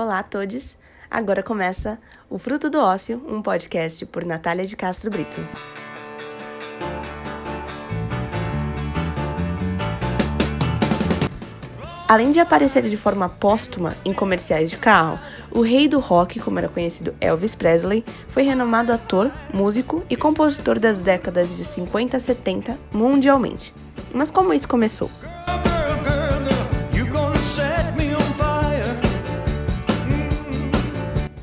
Olá a todos! Agora começa o Fruto do Ócio, um podcast por Natália de Castro Brito. Além de aparecer de forma póstuma em comerciais de carro, o rei do rock, como era conhecido Elvis Presley, foi renomado ator, músico e compositor das décadas de 50 a 70 mundialmente. Mas como isso começou?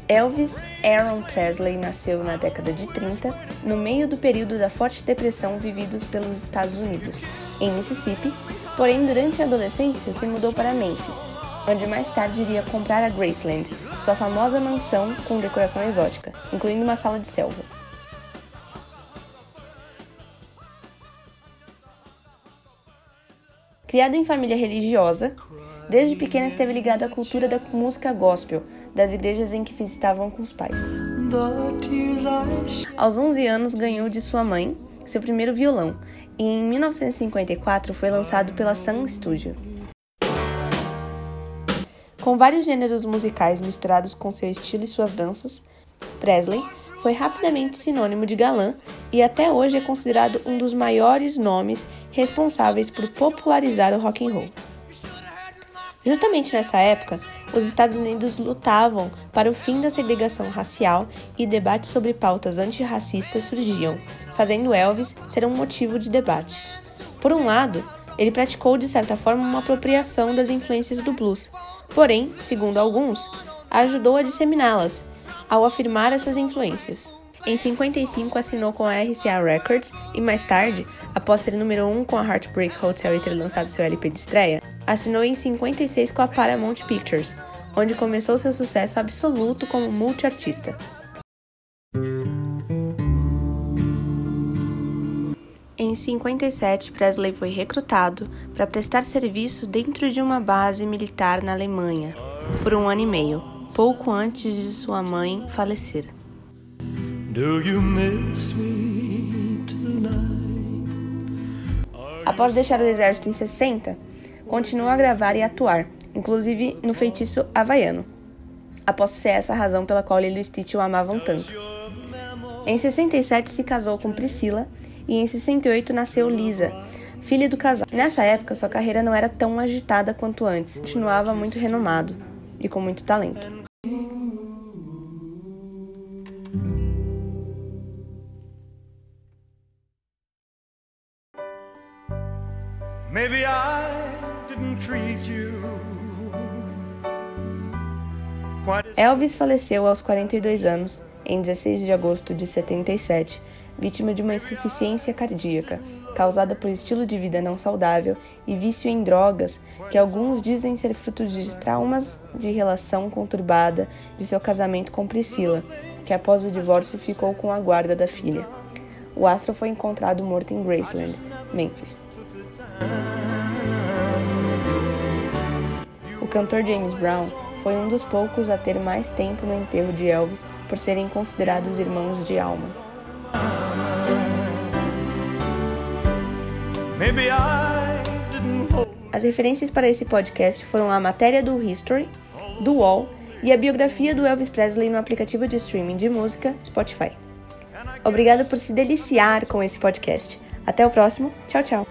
Elvis Aaron Presley nasceu na década de 30, no meio do período da forte depressão vivido pelos Estados Unidos, em Mississippi, porém durante a adolescência se mudou para Memphis, onde mais tarde iria comprar a Graceland, sua famosa mansão com decoração exótica, incluindo uma sala de selva. Criado em família religiosa, desde pequena esteve ligado à cultura da música gospel, das igrejas em que visitavam com os pais. Aos 11 anos, ganhou de sua mãe seu primeiro violão e em 1954 foi lançado pela Sun Studio. Com vários gêneros musicais misturados com seu estilo e suas danças, Presley foi rapidamente sinônimo de galã e até hoje é considerado um dos maiores nomes responsáveis por popularizar o rock and roll. Justamente nessa época, os Estados Unidos lutavam para o fim da segregação racial e debates sobre pautas antirracistas surgiam, fazendo Elvis ser um motivo de debate. Por um lado, ele praticou de certa forma uma apropriação das influências do blues, porém, segundo alguns, ajudou a disseminá-las ao afirmar essas influências. Em 55 assinou com a RCA Records e mais tarde, após ser número 1 com a Heartbreak Hotel e ter lançado seu LP de estreia, assinou em 56 com a Paramount Pictures, onde começou seu sucesso absoluto como multiartista. Em 57, Presley foi recrutado para prestar serviço dentro de uma base militar na Alemanha por um ano e meio, pouco antes de sua mãe falecer. Após deixar o exército em 60, continuou a gravar e atuar, inclusive no feitiço havaiano. Aposto ser essa a razão pela qual Lilo e Stitch o amavam tanto. Em 67 se casou com Priscila e em 68 nasceu Lisa, filha do casal. Nessa época, sua carreira não era tão agitada quanto antes, continuava muito renomado e com muito talento. Maybe I Elvis faleceu aos 42 anos, em 16 de agosto de 77, vítima de uma insuficiência cardíaca, causada por estilo de vida não saudável e vício em drogas, que alguns dizem ser fruto de traumas de relação conturbada de seu casamento com Priscila, que após o divórcio ficou com a guarda da filha. O astro foi encontrado morto em Graceland, Memphis. Cantor James Brown foi um dos poucos a ter mais tempo no enterro de Elvis por serem considerados irmãos de alma. As referências para esse podcast foram a matéria do History, do Wall e a biografia do Elvis Presley no aplicativo de streaming de música Spotify. Obrigada por se deliciar com esse podcast. Até o próximo. Tchau, tchau.